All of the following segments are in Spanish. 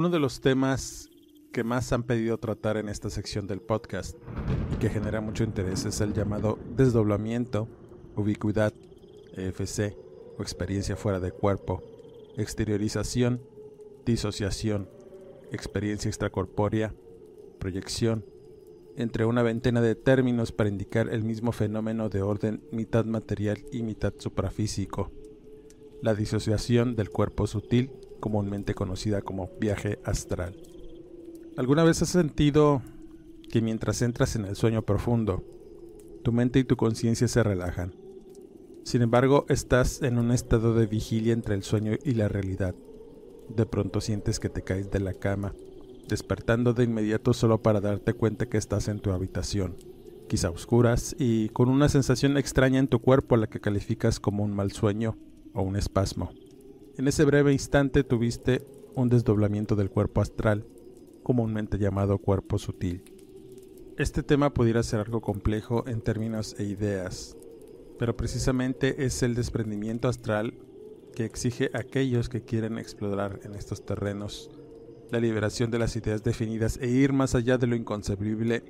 Uno de los temas que más han pedido tratar en esta sección del podcast y que genera mucho interés es el llamado desdoblamiento, ubicuidad, EFC o experiencia fuera de cuerpo, exteriorización, disociación, experiencia extracorpórea, proyección, entre una veintena de términos para indicar el mismo fenómeno de orden mitad material y mitad suprafísico, la disociación del cuerpo sutil comúnmente conocida como viaje astral. ¿Alguna vez has sentido que mientras entras en el sueño profundo, tu mente y tu conciencia se relajan? Sin embargo, estás en un estado de vigilia entre el sueño y la realidad. De pronto sientes que te caes de la cama, despertando de inmediato solo para darte cuenta que estás en tu habitación, quizá oscuras y con una sensación extraña en tu cuerpo a la que calificas como un mal sueño o un espasmo. En ese breve instante tuviste un desdoblamiento del cuerpo astral, comúnmente llamado cuerpo sutil. Este tema pudiera ser algo complejo en términos e ideas, pero precisamente es el desprendimiento astral que exige a aquellos que quieren explorar en estos terrenos la liberación de las ideas definidas e ir más allá de lo inconcebible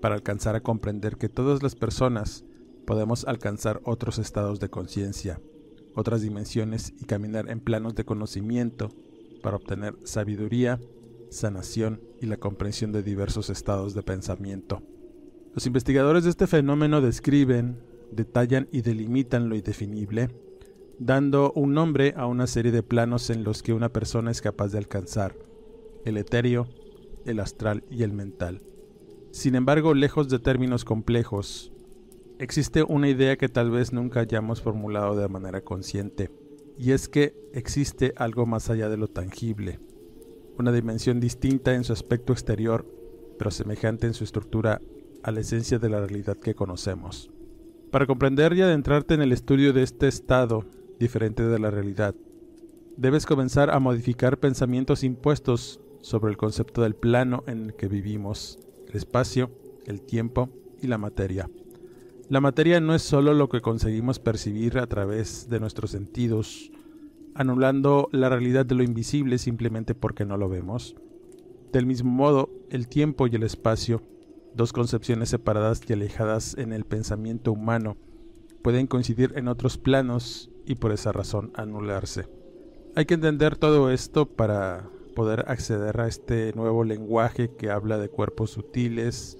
para alcanzar a comprender que todas las personas podemos alcanzar otros estados de conciencia otras dimensiones y caminar en planos de conocimiento para obtener sabiduría, sanación y la comprensión de diversos estados de pensamiento. Los investigadores de este fenómeno describen, detallan y delimitan lo indefinible, dando un nombre a una serie de planos en los que una persona es capaz de alcanzar, el etéreo, el astral y el mental. Sin embargo, lejos de términos complejos, existe una idea que tal vez nunca hayamos formulado de manera consciente, y es que existe algo más allá de lo tangible, una dimensión distinta en su aspecto exterior, pero semejante en su estructura a la esencia de la realidad que conocemos. Para comprender y adentrarte en el estudio de este estado diferente de la realidad, debes comenzar a modificar pensamientos impuestos sobre el concepto del plano en el que vivimos, el espacio, el tiempo y la materia. La materia no es solo lo que conseguimos percibir a través de nuestros sentidos, anulando la realidad de lo invisible simplemente porque no lo vemos. Del mismo modo, el tiempo y el espacio, dos concepciones separadas y alejadas en el pensamiento humano, pueden coincidir en otros planos y por esa razón anularse. Hay que entender todo esto para poder acceder a este nuevo lenguaje que habla de cuerpos sutiles,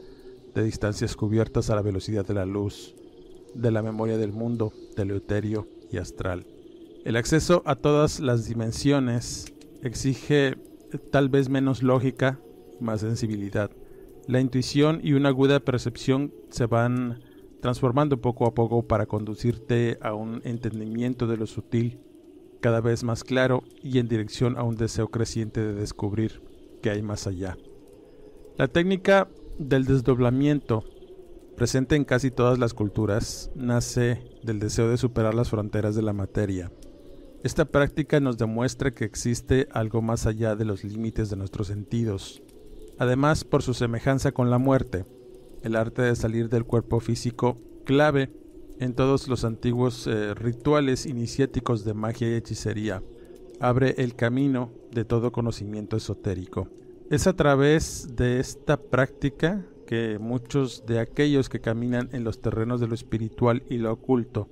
de distancias cubiertas a la velocidad de la luz, de la memoria del mundo, etéreo y astral. El acceso a todas las dimensiones exige tal vez menos lógica, más sensibilidad. La intuición y una aguda percepción se van transformando poco a poco para conducirte a un entendimiento de lo sutil cada vez más claro y en dirección a un deseo creciente de descubrir que hay más allá. La técnica del desdoblamiento, presente en casi todas las culturas, nace del deseo de superar las fronteras de la materia. Esta práctica nos demuestra que existe algo más allá de los límites de nuestros sentidos. Además, por su semejanza con la muerte, el arte de salir del cuerpo físico, clave en todos los antiguos eh, rituales iniciáticos de magia y hechicería, abre el camino de todo conocimiento esotérico. Es a través de esta práctica que muchos de aquellos que caminan en los terrenos de lo espiritual y lo oculto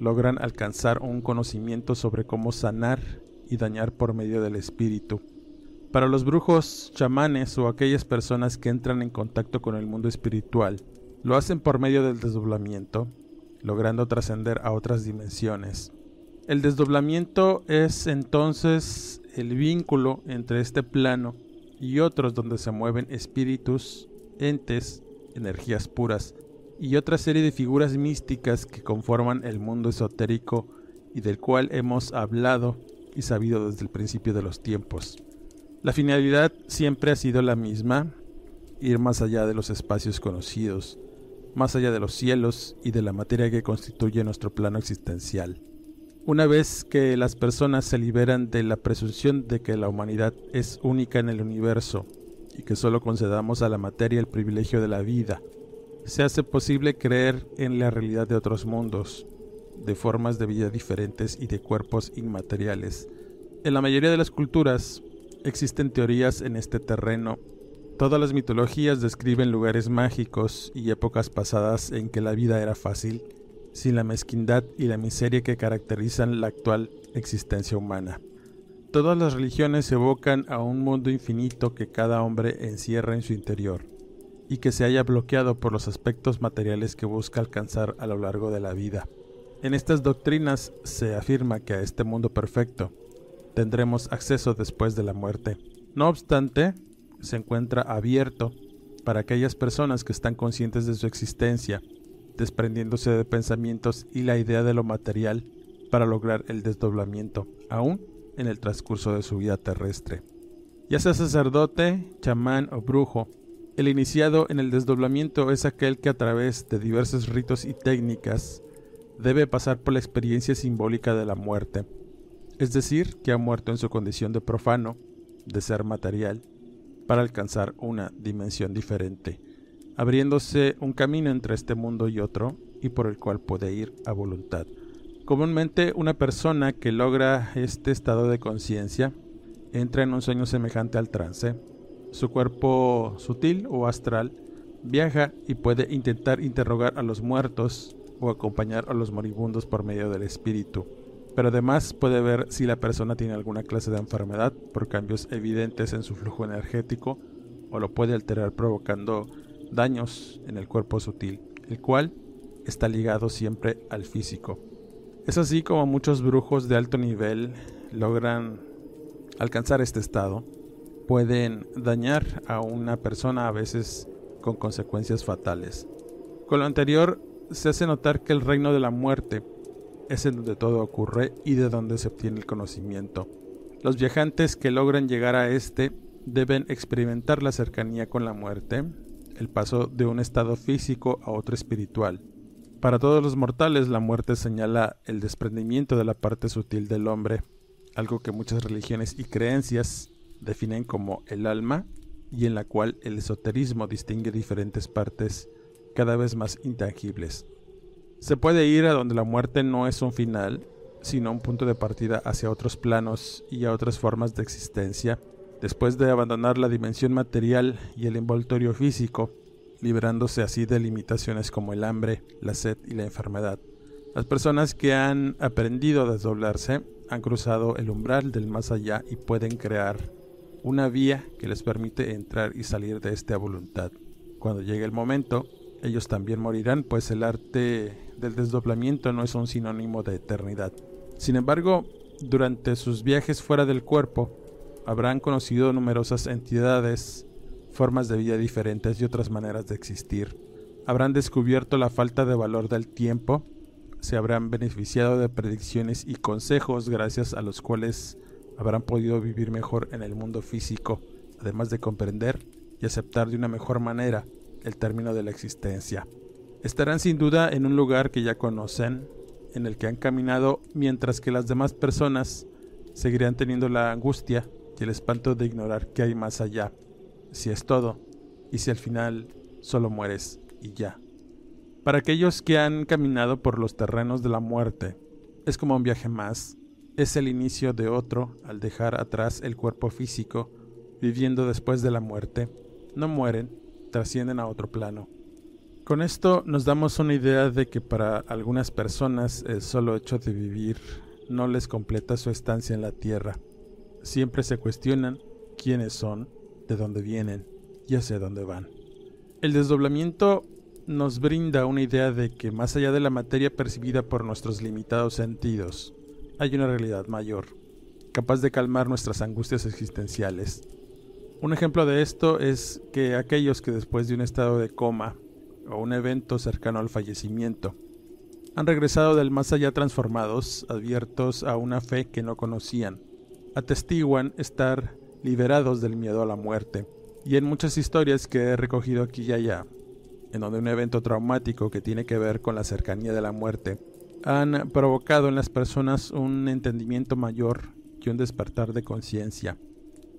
logran alcanzar un conocimiento sobre cómo sanar y dañar por medio del espíritu. Para los brujos, chamanes o aquellas personas que entran en contacto con el mundo espiritual, lo hacen por medio del desdoblamiento, logrando trascender a otras dimensiones. El desdoblamiento es entonces el vínculo entre este plano y otros donde se mueven espíritus, entes, energías puras y otra serie de figuras místicas que conforman el mundo esotérico y del cual hemos hablado y sabido desde el principio de los tiempos. La finalidad siempre ha sido la misma, ir más allá de los espacios conocidos, más allá de los cielos y de la materia que constituye nuestro plano existencial. Una vez que las personas se liberan de la presunción de que la humanidad es única en el universo y que solo concedamos a la materia el privilegio de la vida, se hace posible creer en la realidad de otros mundos, de formas de vida diferentes y de cuerpos inmateriales. En la mayoría de las culturas existen teorías en este terreno. Todas las mitologías describen lugares mágicos y épocas pasadas en que la vida era fácil, sin la mezquindad y la miseria que caracterizan la actual existencia humana. Todas las religiones evocan a un mundo infinito que cada hombre encierra en su interior y que se haya bloqueado por los aspectos materiales que busca alcanzar a lo largo de la vida. En estas doctrinas se afirma que a este mundo perfecto tendremos acceso después de la muerte. No obstante, se encuentra abierto para aquellas personas que están conscientes de su existencia, desprendiéndose de pensamientos y la idea de lo material para lograr el desdoblamiento, aún en el transcurso de su vida terrestre. Ya sea sacerdote, chamán o brujo, el iniciado en el desdoblamiento es aquel que a través de diversos ritos y técnicas debe pasar por la experiencia simbólica de la muerte, es decir, que ha muerto en su condición de profano, de ser material, para alcanzar una dimensión diferente, abriéndose un camino entre este mundo y otro y por el cual puede ir a voluntad. Comúnmente una persona que logra este estado de conciencia entra en un sueño semejante al trance, su cuerpo sutil o astral viaja y puede intentar interrogar a los muertos o acompañar a los moribundos por medio del espíritu. Pero además puede ver si la persona tiene alguna clase de enfermedad por cambios evidentes en su flujo energético o lo puede alterar provocando daños en el cuerpo sutil, el cual está ligado siempre al físico. Es así como muchos brujos de alto nivel logran alcanzar este estado pueden dañar a una persona a veces con consecuencias fatales. Con lo anterior, se hace notar que el reino de la muerte es en donde todo ocurre y de donde se obtiene el conocimiento. Los viajantes que logran llegar a este deben experimentar la cercanía con la muerte, el paso de un estado físico a otro espiritual. Para todos los mortales la muerte señala el desprendimiento de la parte sutil del hombre, algo que muchas religiones y creencias definen como el alma y en la cual el esoterismo distingue diferentes partes cada vez más intangibles. Se puede ir a donde la muerte no es un final, sino un punto de partida hacia otros planos y a otras formas de existencia, después de abandonar la dimensión material y el envoltorio físico, liberándose así de limitaciones como el hambre, la sed y la enfermedad. Las personas que han aprendido a desdoblarse han cruzado el umbral del más allá y pueden crear una vía que les permite entrar y salir de este a voluntad. Cuando llegue el momento, ellos también morirán, pues el arte del desdoblamiento no es un sinónimo de eternidad. Sin embargo, durante sus viajes fuera del cuerpo, habrán conocido numerosas entidades, formas de vida diferentes y otras maneras de existir. Habrán descubierto la falta de valor del tiempo, se habrán beneficiado de predicciones y consejos gracias a los cuales habrán podido vivir mejor en el mundo físico, además de comprender y aceptar de una mejor manera el término de la existencia. Estarán sin duda en un lugar que ya conocen, en el que han caminado, mientras que las demás personas seguirán teniendo la angustia el espanto de ignorar qué hay más allá, si es todo, y si al final solo mueres y ya. Para aquellos que han caminado por los terrenos de la muerte, es como un viaje más, es el inicio de otro al dejar atrás el cuerpo físico, viviendo después de la muerte. No mueren, trascienden a otro plano. Con esto nos damos una idea de que para algunas personas el solo hecho de vivir no les completa su estancia en la tierra. Siempre se cuestionan quiénes son, de dónde vienen y hacia dónde van. El desdoblamiento nos brinda una idea de que más allá de la materia percibida por nuestros limitados sentidos, hay una realidad mayor, capaz de calmar nuestras angustias existenciales. Un ejemplo de esto es que aquellos que después de un estado de coma o un evento cercano al fallecimiento han regresado del más allá transformados, abiertos a una fe que no conocían, atestiguan estar liberados del miedo a la muerte. Y en muchas historias que he recogido aquí y allá, en donde un evento traumático que tiene que ver con la cercanía de la muerte han provocado en las personas un entendimiento mayor y un despertar de conciencia.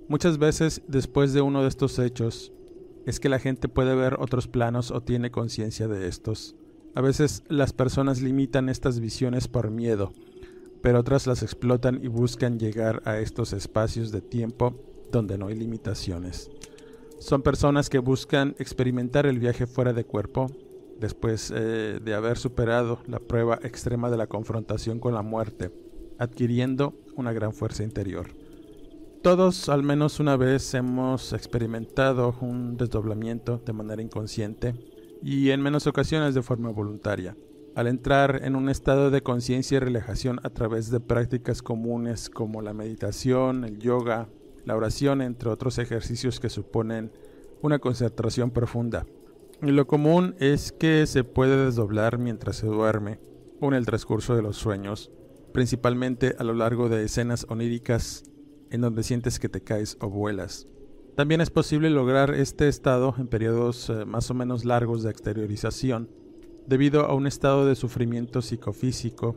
Muchas veces después de uno de estos hechos es que la gente puede ver otros planos o tiene conciencia de estos. A veces las personas limitan estas visiones por miedo, pero otras las explotan y buscan llegar a estos espacios de tiempo donde no hay limitaciones. Son personas que buscan experimentar el viaje fuera de cuerpo después eh, de haber superado la prueba extrema de la confrontación con la muerte, adquiriendo una gran fuerza interior. Todos al menos una vez hemos experimentado un desdoblamiento de manera inconsciente y en menos ocasiones de forma voluntaria. Al entrar en un estado de conciencia y relajación a través de prácticas comunes como la meditación, el yoga, la oración, entre otros ejercicios que suponen una concentración profunda. lo común es que se puede desdoblar mientras se duerme o en el transcurso de los sueños, principalmente a lo largo de escenas oníricas en donde sientes que te caes o vuelas. También es posible lograr este estado en periodos eh, más o menos largos de exteriorización, debido a un estado de sufrimiento psicofísico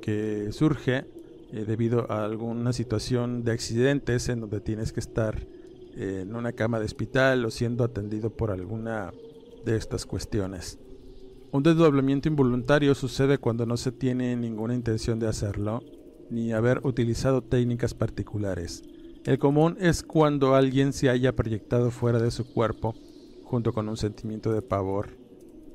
que surge eh, debido a alguna situación de accidentes en donde tienes que estar eh, en una cama de hospital o siendo atendido por alguna de estas cuestiones. Un desdoblamiento involuntario sucede cuando no se tiene ninguna intención de hacerlo, ni haber utilizado técnicas particulares. El común es cuando alguien se haya proyectado fuera de su cuerpo, junto con un sentimiento de pavor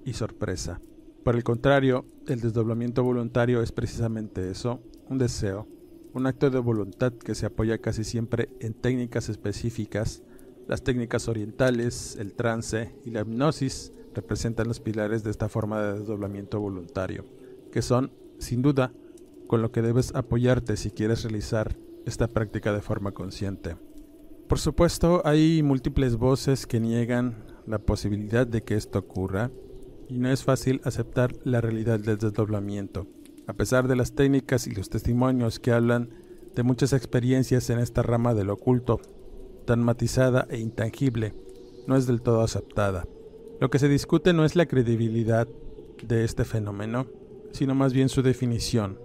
y sorpresa. Por el contrario, el desdoblamiento voluntario es precisamente eso, un deseo, un acto de voluntad que se apoya casi siempre en técnicas específicas. Las técnicas orientales, el trance y la hipnosis representan los pilares de esta forma de desdoblamiento voluntario, que son, sin duda, con lo que debes apoyarte si quieres realizar esta práctica de forma consciente. Por supuesto, hay múltiples voces que niegan la posibilidad de que esto ocurra, y no es fácil aceptar la realidad del desdoblamiento. A pesar de las técnicas y los testimonios que hablan de muchas experiencias en esta rama del oculto, tan matizada e intangible, no es del todo aceptada. Lo que se discute no es la credibilidad de este fenómeno, sino más bien su definición,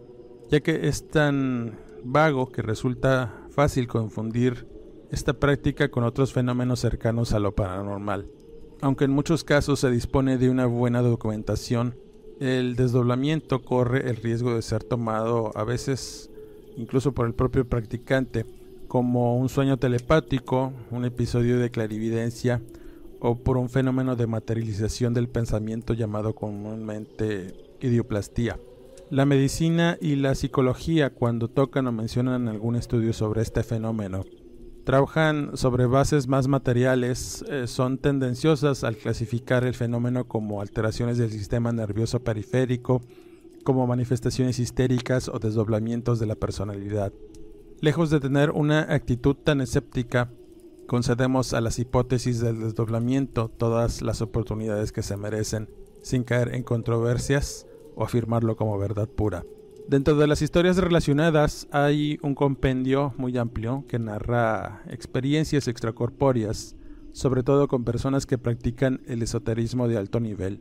ya que es tan vago que resulta fácil confundir esta práctica con otros fenómenos cercanos a lo paranormal. Aunque en muchos casos se dispone de una buena documentación el desdoblamiento corre el riesgo de ser tomado a veces incluso por el propio practicante como un sueño telepático, un episodio de clarividencia o por un fenómeno de materialización del pensamiento llamado comúnmente idioplastía. La medicina y la psicología cuando tocan o mencionan algún estudio sobre este fenómeno trabajan sobre bases más materiales, eh, son tendenciosas al clasificar el fenómeno como alteraciones del sistema nervioso periférico, como manifestaciones histéricas o desdoblamientos de la personalidad. Lejos de tener una actitud tan escéptica, concedemos a las hipótesis del desdoblamiento todas las oportunidades que se merecen, sin caer en controversias o afirmarlo como verdad pura. Dentro de las historias relacionadas hay un compendio muy amplio que narra experiencias extracorpóreas, sobre todo con personas que practican el esoterismo de alto nivel,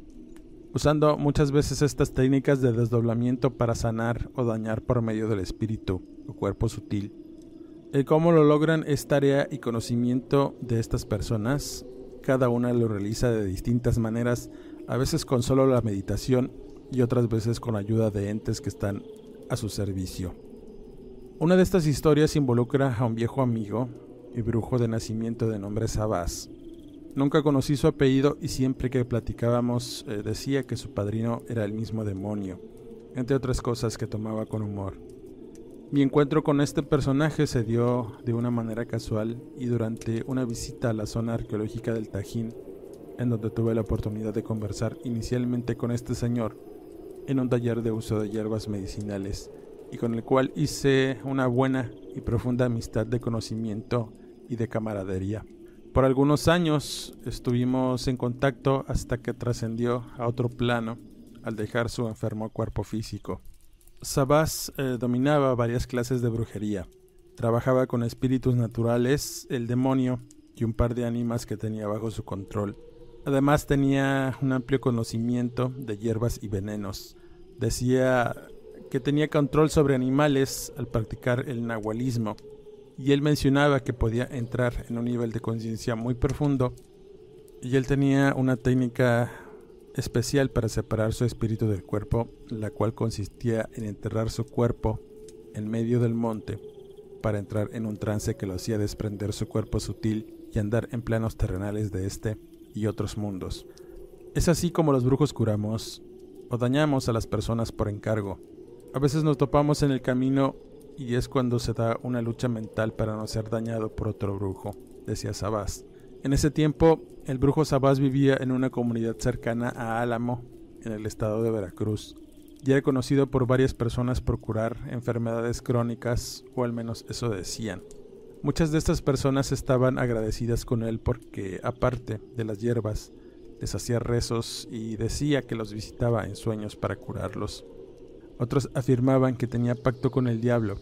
usando muchas veces estas técnicas de desdoblamiento para sanar o dañar por medio del espíritu o cuerpo sutil. El cómo lo logran es tarea y conocimiento de estas personas. Cada una lo realiza de distintas maneras, a veces con solo la meditación y otras veces con ayuda de entes que están a su servicio. Una de estas historias involucra a un viejo amigo y brujo de nacimiento de nombre Sabás. Nunca conocí su apellido y siempre que platicábamos eh, decía que su padrino era el mismo demonio, entre otras cosas que tomaba con humor. Mi encuentro con este personaje se dio de una manera casual y durante una visita a la zona arqueológica del Tajín, en donde tuve la oportunidad de conversar inicialmente con este señor en un taller de uso de hierbas medicinales y con el cual hice una buena y profunda amistad de conocimiento y de camaradería. Por algunos años estuvimos en contacto hasta que trascendió a otro plano al dejar su enfermo cuerpo físico. Sabás eh, dominaba varias clases de brujería. Trabajaba con espíritus naturales, el demonio y un par de ánimas que tenía bajo su control. Además tenía un amplio conocimiento de hierbas y venenos. Decía que tenía control sobre animales al practicar el nahualismo, y él mencionaba que podía entrar en un nivel de conciencia muy profundo, y él tenía una técnica especial para separar su espíritu del cuerpo, la cual consistía en enterrar su cuerpo en medio del monte para entrar en un trance que lo hacía desprender su cuerpo sutil y andar en planos terrenales de este y otros mundos. Es así como los brujos curamos o dañamos a las personas por encargo. A veces nos topamos en el camino y es cuando se da una lucha mental para no ser dañado por otro brujo, decía Sabás. En ese tiempo, el brujo Sabás vivía en una comunidad cercana a Álamo, en el estado de Veracruz, y era conocido por varias personas por curar enfermedades crónicas, o al menos eso decían. Muchas de estas personas estaban agradecidas con él porque, aparte de las hierbas, les hacía rezos y decía que los visitaba en sueños para curarlos. Otros afirmaban que tenía pacto con el diablo,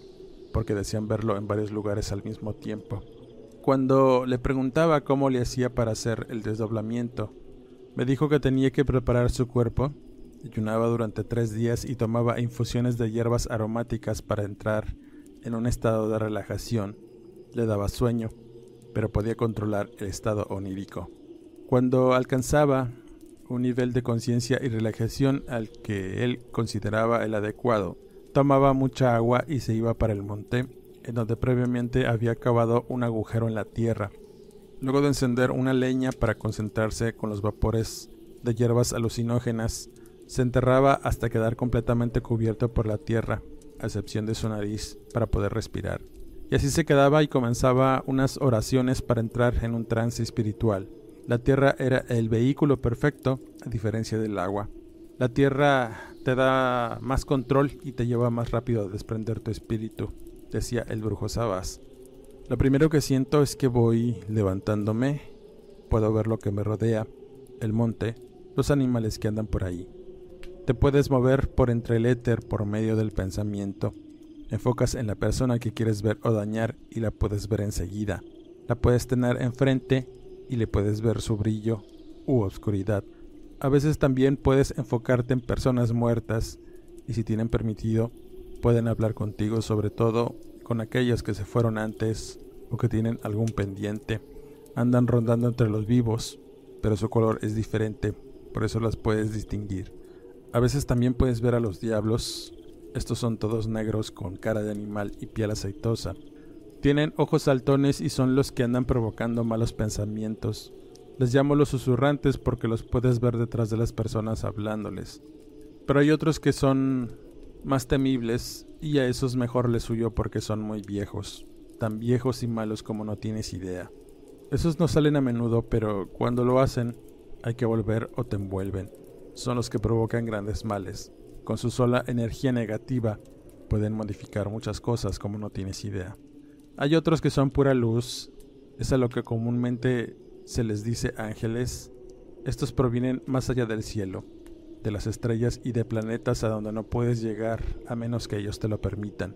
porque decían verlo en varios lugares al mismo tiempo. Cuando le preguntaba cómo le hacía para hacer el desdoblamiento, me dijo que tenía que preparar su cuerpo, ayunaba durante tres días y tomaba infusiones de hierbas aromáticas para entrar en un estado de relajación. Le daba sueño, pero podía controlar el estado onírico. Cuando alcanzaba un nivel de conciencia y relajación al que él consideraba el adecuado, tomaba mucha agua y se iba para el monte en donde previamente había cavado un agujero en la tierra. Luego de encender una leña para concentrarse con los vapores de hierbas alucinógenas, se enterraba hasta quedar completamente cubierto por la tierra, a excepción de su nariz, para poder respirar. Y así se quedaba y comenzaba unas oraciones para entrar en un trance espiritual. La tierra era el vehículo perfecto, a diferencia del agua. La tierra te da más control y te lleva más rápido a desprender tu espíritu decía el brujo Sabas. Lo primero que siento es que voy levantándome, puedo ver lo que me rodea, el monte, los animales que andan por ahí. Te puedes mover por entre el éter por medio del pensamiento. Enfocas en la persona que quieres ver o dañar y la puedes ver enseguida. La puedes tener enfrente y le puedes ver su brillo u oscuridad. A veces también puedes enfocarte en personas muertas y si tienen permitido pueden hablar contigo, sobre todo con aquellos que se fueron antes o que tienen algún pendiente. Andan rondando entre los vivos, pero su color es diferente, por eso las puedes distinguir. A veces también puedes ver a los diablos. Estos son todos negros con cara de animal y piel aceitosa. Tienen ojos saltones y son los que andan provocando malos pensamientos. Les llamo los susurrantes porque los puedes ver detrás de las personas hablándoles. Pero hay otros que son más temibles y a esos mejor les huyó porque son muy viejos, tan viejos y malos como no tienes idea. Esos no salen a menudo, pero cuando lo hacen hay que volver o te envuelven. Son los que provocan grandes males. Con su sola energía negativa pueden modificar muchas cosas como no tienes idea. Hay otros que son pura luz, es a lo que comúnmente se les dice ángeles. Estos provienen más allá del cielo de las estrellas y de planetas a donde no puedes llegar a menos que ellos te lo permitan.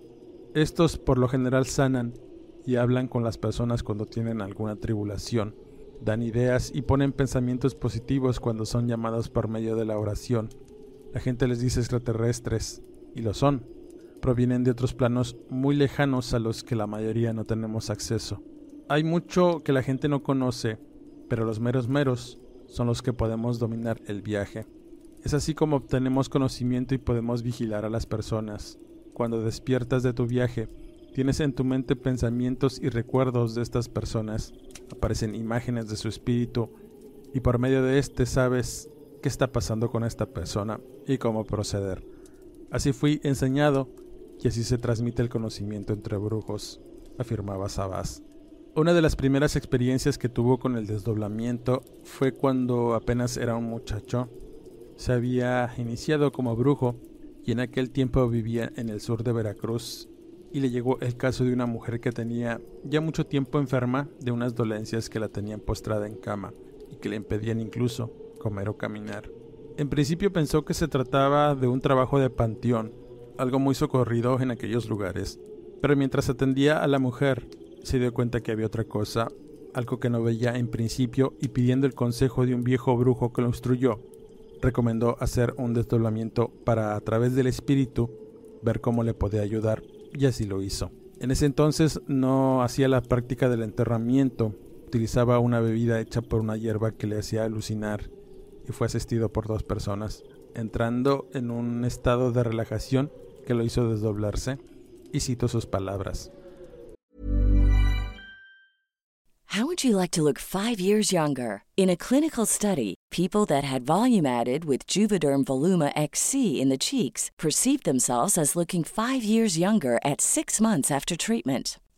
Estos por lo general sanan y hablan con las personas cuando tienen alguna tribulación, dan ideas y ponen pensamientos positivos cuando son llamados por medio de la oración. La gente les dice extraterrestres, y lo son. Provienen de otros planos muy lejanos a los que la mayoría no tenemos acceso. Hay mucho que la gente no conoce, pero los meros meros son los que podemos dominar el viaje. Es así como obtenemos conocimiento y podemos vigilar a las personas. Cuando despiertas de tu viaje, tienes en tu mente pensamientos y recuerdos de estas personas, aparecen imágenes de su espíritu y por medio de este sabes qué está pasando con esta persona y cómo proceder. Así fui enseñado y así se transmite el conocimiento entre brujos, afirmaba Sabas. Una de las primeras experiencias que tuvo con el desdoblamiento fue cuando apenas era un muchacho. Se había iniciado como brujo y en aquel tiempo vivía en el sur de Veracruz y le llegó el caso de una mujer que tenía ya mucho tiempo enferma de unas dolencias que la tenían postrada en cama y que le impedían incluso comer o caminar. En principio pensó que se trataba de un trabajo de panteón, algo muy socorrido en aquellos lugares, pero mientras atendía a la mujer se dio cuenta que había otra cosa, algo que no veía en principio y pidiendo el consejo de un viejo brujo que lo instruyó, recomendó hacer un desdoblamiento para a través del espíritu ver cómo le podía ayudar y así lo hizo. En ese entonces no hacía la práctica del enterramiento, utilizaba una bebida hecha por una hierba que le hacía alucinar y fue asistido por dos personas, entrando en un estado de relajación que lo hizo desdoblarse y cito sus palabras. How would you like to look 5 years younger? In a clinical study, people that had volume added with Juvederm Voluma XC in the cheeks perceived themselves as looking 5 years younger at 6 months after treatment.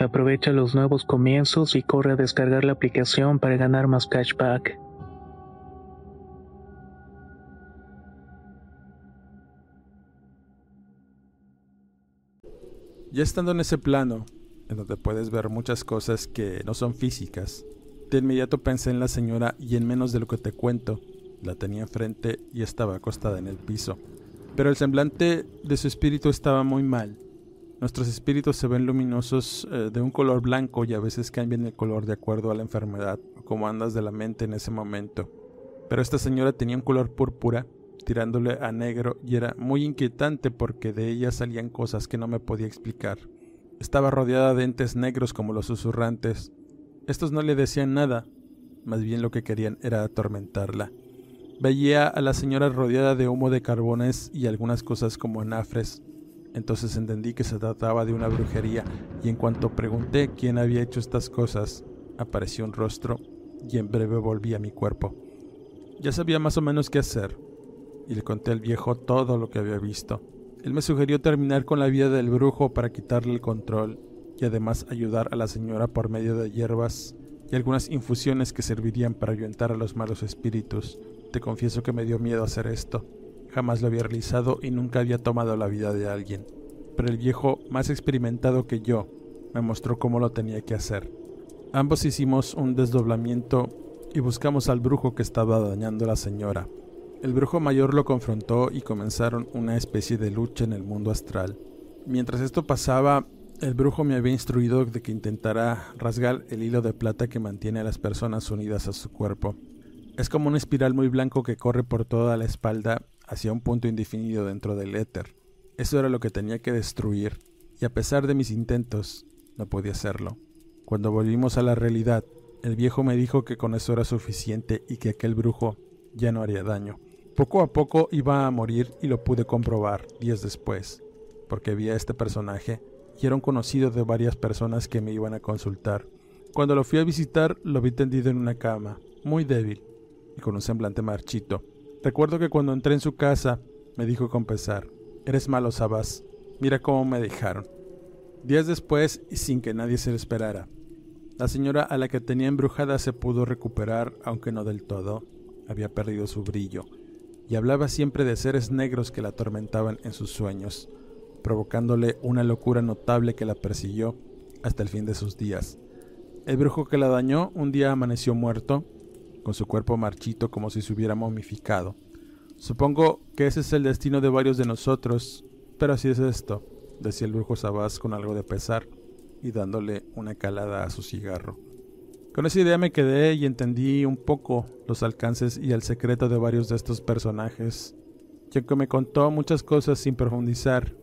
Aprovecha los nuevos comienzos y corre a descargar la aplicación para ganar más cashback. Ya estando en ese plano, en donde puedes ver muchas cosas que no son físicas, de inmediato pensé en la señora y en menos de lo que te cuento, la tenía enfrente y estaba acostada en el piso. Pero el semblante de su espíritu estaba muy mal. Nuestros espíritus se ven luminosos eh, de un color blanco y a veces cambian el color de acuerdo a la enfermedad o como andas de la mente en ese momento. Pero esta señora tenía un color púrpura, tirándole a negro, y era muy inquietante porque de ella salían cosas que no me podía explicar. Estaba rodeada de entes negros como los susurrantes. Estos no le decían nada, más bien lo que querían era atormentarla. Veía a la señora rodeada de humo de carbones y algunas cosas como anafres, Entonces entendí que se trataba de una brujería y en cuanto pregunté quién había hecho estas cosas, apareció un rostro y en breve volví a mi cuerpo. Ya sabía más o menos qué hacer y le conté al viejo todo lo que había visto. Él me sugirió terminar con la vida del brujo para quitarle el control y además ayudar a la señora por medio de hierbas y algunas infusiones que servirían para ayuntar a los malos espíritus. Te confieso que me dio miedo hacer esto. Jamás lo había realizado y nunca había tomado la vida de alguien. Pero el viejo, más experimentado que yo, me mostró cómo lo tenía que hacer. Ambos hicimos un desdoblamiento y buscamos al brujo que estaba dañando a la señora. El brujo mayor lo confrontó y comenzaron una especie de lucha en el mundo astral. Mientras esto pasaba, el brujo me había instruido de que intentara rasgar el hilo de plata que mantiene a las personas unidas a su cuerpo. Es como una espiral muy blanco que corre por toda la espalda hacia un punto indefinido dentro del éter. Eso era lo que tenía que destruir, y a pesar de mis intentos, no podía hacerlo. Cuando volvimos a la realidad, el viejo me dijo que con eso era suficiente y que aquel brujo ya no haría daño. Poco a poco iba a morir y lo pude comprobar días después, porque vi a este personaje y era un conocido de varias personas que me iban a consultar. Cuando lo fui a visitar, lo vi tendido en una cama, muy débil y con un semblante marchito. Recuerdo que cuando entré en su casa, me dijo con pesar, Eres malo, Sabas. Mira cómo me dejaron. Días después, y sin que nadie se lo esperara, la señora a la que tenía embrujada se pudo recuperar, aunque no del todo. Había perdido su brillo, y hablaba siempre de seres negros que la atormentaban en sus sueños, provocándole una locura notable que la persiguió hasta el fin de sus días. El brujo que la dañó un día amaneció muerto con su cuerpo marchito como si se hubiera momificado. Supongo que ese es el destino de varios de nosotros, pero así es esto, decía el brujo Sabás con algo de pesar y dándole una calada a su cigarro. Con esa idea me quedé y entendí un poco los alcances y el secreto de varios de estos personajes. Y aunque me contó muchas cosas sin profundizar,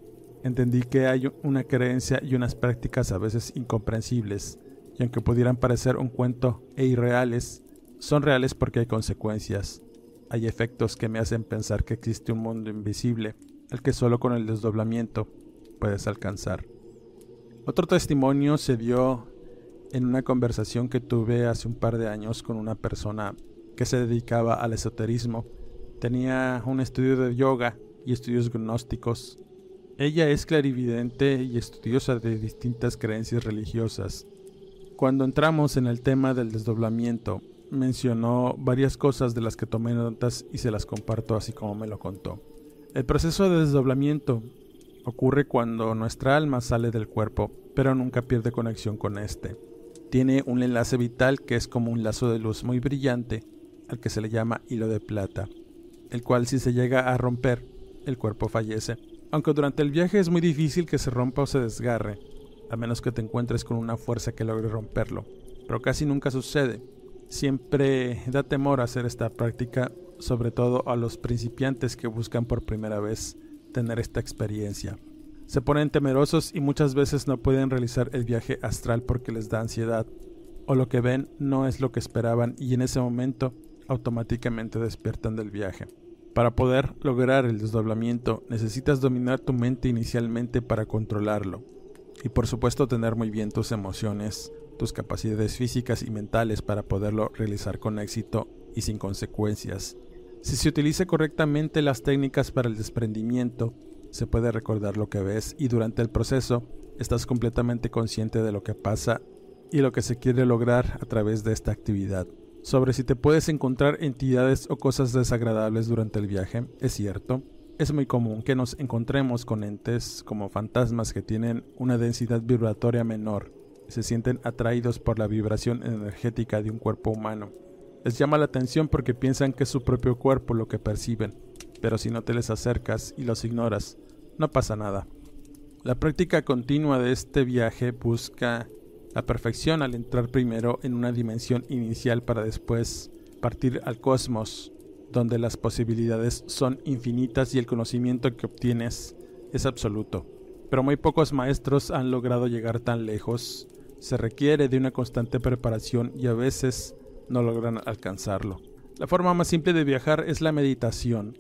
entendí que hay una creencia y unas prácticas a veces incomprensibles, y aunque pudieran parecer un cuento e irreales, son reales porque hay consecuencias. Hay efectos que me hacen pensar que existe un mundo invisible, al que solo con el desdoblamiento puedes alcanzar. Otro testimonio se dio en una conversación que tuve hace un par de años con una persona que se dedicaba al esoterismo. Tenía un estudio de yoga y estudios gnósticos. Ella es clarividente y estudiosa de distintas creencias religiosas. Cuando entramos en el tema del desdoblamiento, mencionó varias cosas de las que tomé notas y se las comparto así como me lo contó. El proceso de desdoblamiento ocurre cuando nuestra alma sale del cuerpo, pero nunca pierde conexión con este. Tiene un enlace vital que es como un lazo de luz muy brillante, al que se le llama hilo de plata, el cual si se llega a romper, el cuerpo fallece. Aunque durante el viaje es muy difícil que se rompa o se desgarre, a menos que te encuentres con una fuerza que logre romperlo, pero casi nunca sucede, Siempre da temor hacer esta práctica, sobre todo a los principiantes que buscan por primera vez tener esta experiencia. Se ponen temerosos y muchas veces no pueden realizar el viaje astral porque les da ansiedad, o lo que ven no es lo que esperaban y en ese momento automáticamente despiertan del viaje. Para poder lograr el desdoblamiento necesitas dominar tu mente inicialmente para controlarlo y por supuesto tener muy bien tus emociones tus capacidades físicas y mentales para poderlo realizar con éxito y sin consecuencias. Si se utiliza correctamente las técnicas para el desprendimiento, se puede recordar lo que ves y durante el proceso estás completamente consciente de lo que pasa y lo que se quiere lograr a través de esta actividad. Sobre si te puedes encontrar entidades o cosas desagradables durante el viaje, es cierto. Es muy común que nos encontremos con entes como fantasmas que tienen una densidad vibratoria menor se sienten atraídos por la vibración energética de un cuerpo humano. Les llama la atención porque piensan que es su propio cuerpo lo que perciben, pero si no te les acercas y los ignoras, no pasa nada. La práctica continua de este viaje busca la perfección al entrar primero en una dimensión inicial para después partir al cosmos, donde las posibilidades son infinitas y el conocimiento que obtienes es absoluto. Pero muy pocos maestros han logrado llegar tan lejos se requiere de una constante preparación y a veces no logran alcanzarlo. La forma más simple de viajar es la meditación.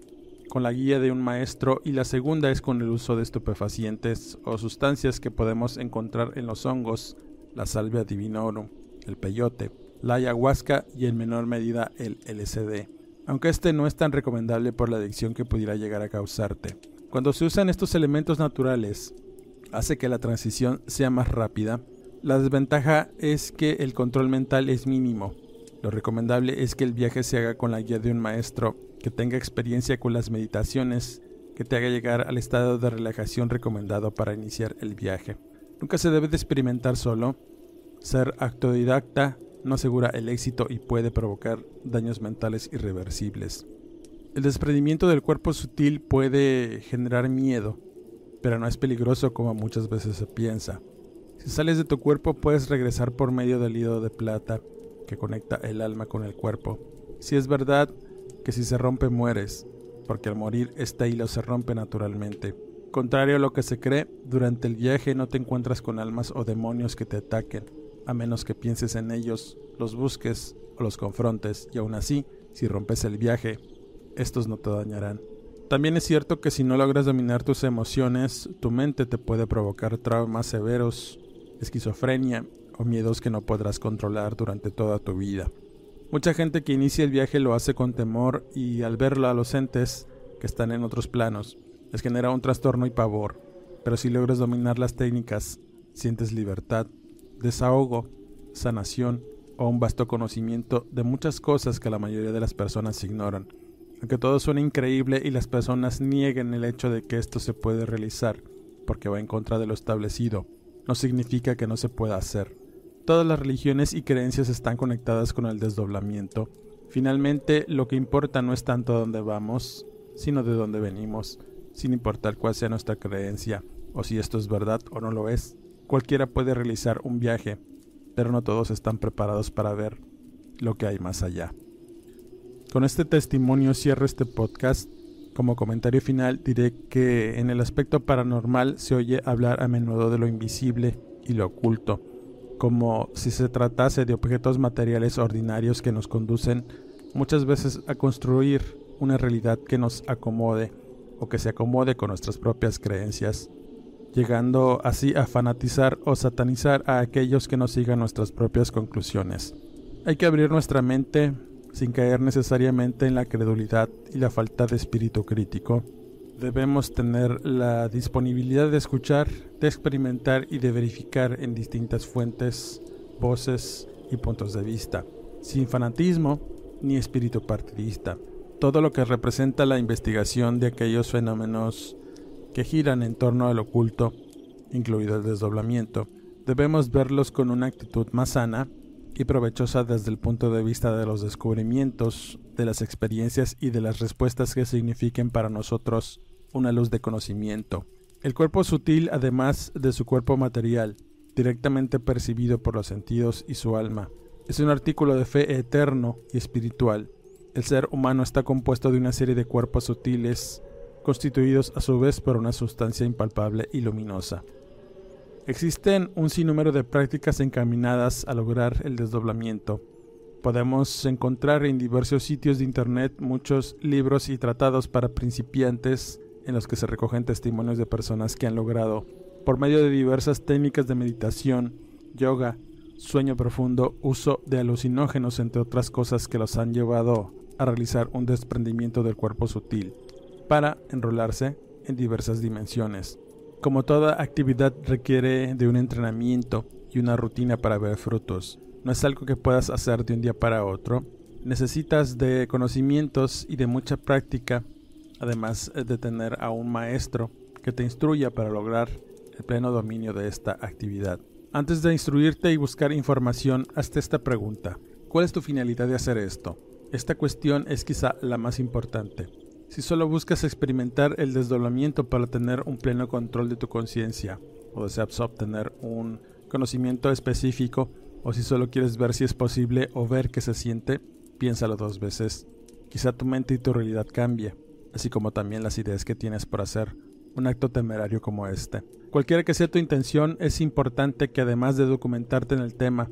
con la guía de un maestro y la segunda es con el uso de estupefacientes o sustancias que podemos encontrar en los hongos, la salvia divinorum, el peyote, la ayahuasca y en menor medida el LSD, aunque este no es tan recomendable por la adicción que pudiera llegar a causarte. Cuando se usan estos elementos naturales, hace que la transición sea más rápida. La desventaja es que el control mental es mínimo. Lo recomendable es que el viaje se haga con la guía de un maestro que tenga experiencia con las meditaciones, que te haga llegar al estado de relajación recomendado para iniciar el viaje. Nunca se debe de experimentar solo. Ser autodidacta no asegura el éxito y puede provocar daños mentales irreversibles. El desprendimiento del cuerpo sutil puede generar miedo, pero no es peligroso como muchas veces se piensa. Si sales de tu cuerpo puedes regresar por medio del hilo de plata que conecta el alma con el cuerpo. Si es verdad que si se rompe mueres, porque al morir este hilo se rompe naturalmente. Contrario a lo que se cree, durante el viaje no te encuentras con almas o demonios que te ataquen, a menos que pienses en ellos, los busques o los confrontes, y aún así, si rompes el viaje, estos no te dañarán. También es cierto que si no logras dominar tus emociones, tu mente te puede provocar traumas severos, esquizofrenia o miedos que no podrás controlar durante toda tu vida. Mucha gente que inicia el viaje lo hace con temor y al verlo a los entes que están en otros planos, les genera un trastorno y pavor. Pero si logras dominar las técnicas, sientes libertad, desahogo, sanación o un vasto conocimiento de muchas cosas que la mayoría de las personas ignoran. Aunque todo suena increíble y las personas nieguen el hecho de que esto se puede realizar, porque va en contra de lo establecido, no significa que no se pueda hacer. Todas las religiones y creencias están conectadas con el desdoblamiento. Finalmente, lo que importa no es tanto dónde vamos, sino de dónde venimos, sin importar cuál sea nuestra creencia, o si esto es verdad o no lo es. Cualquiera puede realizar un viaje, pero no todos están preparados para ver lo que hay más allá. Con este testimonio cierro este podcast. Como comentario final diré que en el aspecto paranormal se oye hablar a menudo de lo invisible y lo oculto, como si se tratase de objetos materiales ordinarios que nos conducen muchas veces a construir una realidad que nos acomode o que se acomode con nuestras propias creencias, llegando así a fanatizar o satanizar a aquellos que no sigan nuestras propias conclusiones. Hay que abrir nuestra mente sin caer necesariamente en la credulidad y la falta de espíritu crítico. Debemos tener la disponibilidad de escuchar, de experimentar y de verificar en distintas fuentes, voces y puntos de vista, sin fanatismo ni espíritu partidista. Todo lo que representa la investigación de aquellos fenómenos que giran en torno al oculto, incluido el desdoblamiento, debemos verlos con una actitud más sana y provechosa desde el punto de vista de los descubrimientos, de las experiencias y de las respuestas que signifiquen para nosotros una luz de conocimiento. El cuerpo sutil, además de su cuerpo material, directamente percibido por los sentidos y su alma, es un artículo de fe eterno y espiritual. El ser humano está compuesto de una serie de cuerpos sutiles, constituidos a su vez por una sustancia impalpable y luminosa. Existen un sinnúmero de prácticas encaminadas a lograr el desdoblamiento. Podemos encontrar en diversos sitios de Internet muchos libros y tratados para principiantes en los que se recogen testimonios de personas que han logrado, por medio de diversas técnicas de meditación, yoga, sueño profundo, uso de alucinógenos, entre otras cosas que los han llevado a realizar un desprendimiento del cuerpo sutil, para enrolarse en diversas dimensiones. Como toda actividad requiere de un entrenamiento y una rutina para ver frutos. No es algo que puedas hacer de un día para otro. Necesitas de conocimientos y de mucha práctica, además de tener a un maestro que te instruya para lograr el pleno dominio de esta actividad. Antes de instruirte y buscar información, hazte esta pregunta. ¿Cuál es tu finalidad de hacer esto? Esta cuestión es quizá la más importante. Si solo buscas experimentar el desdoblamiento para tener un pleno control de tu conciencia, o deseas obtener un conocimiento específico, o si solo quieres ver si es posible o ver qué se siente, piénsalo dos veces. Quizá tu mente y tu realidad cambie, así como también las ideas que tienes por hacer un acto temerario como este. Cualquiera que sea tu intención, es importante que además de documentarte en el tema,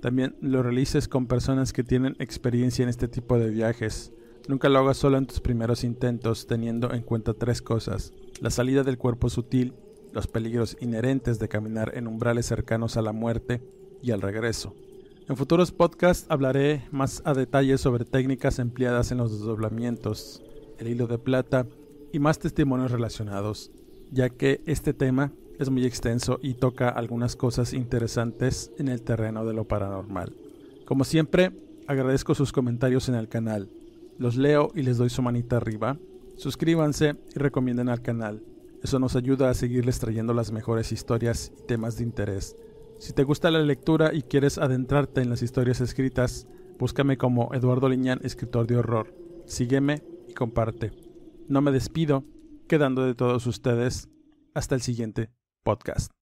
también lo realices con personas que tienen experiencia en este tipo de viajes, Nunca lo hagas solo en tus primeros intentos, teniendo en cuenta tres cosas. La salida del cuerpo sutil, los peligros inherentes de caminar en umbrales cercanos a la muerte y al regreso. En futuros podcasts hablaré más a detalle sobre técnicas empleadas en los desdoblamientos, el hilo de plata y más testimonios relacionados, ya que este tema es muy extenso y toca algunas cosas interesantes en el terreno de lo paranormal. Como siempre, agradezco sus comentarios en el canal. Los leo y les doy su manita arriba. Suscríbanse y recomienden al canal. Eso nos ayuda a seguirles trayendo las mejores historias y temas de interés. Si te gusta la lectura y quieres adentrarte en las historias escritas, búscame como Eduardo Liñán, escritor de horror. Sígueme y comparte. No me despido, quedando de todos ustedes. Hasta el siguiente podcast.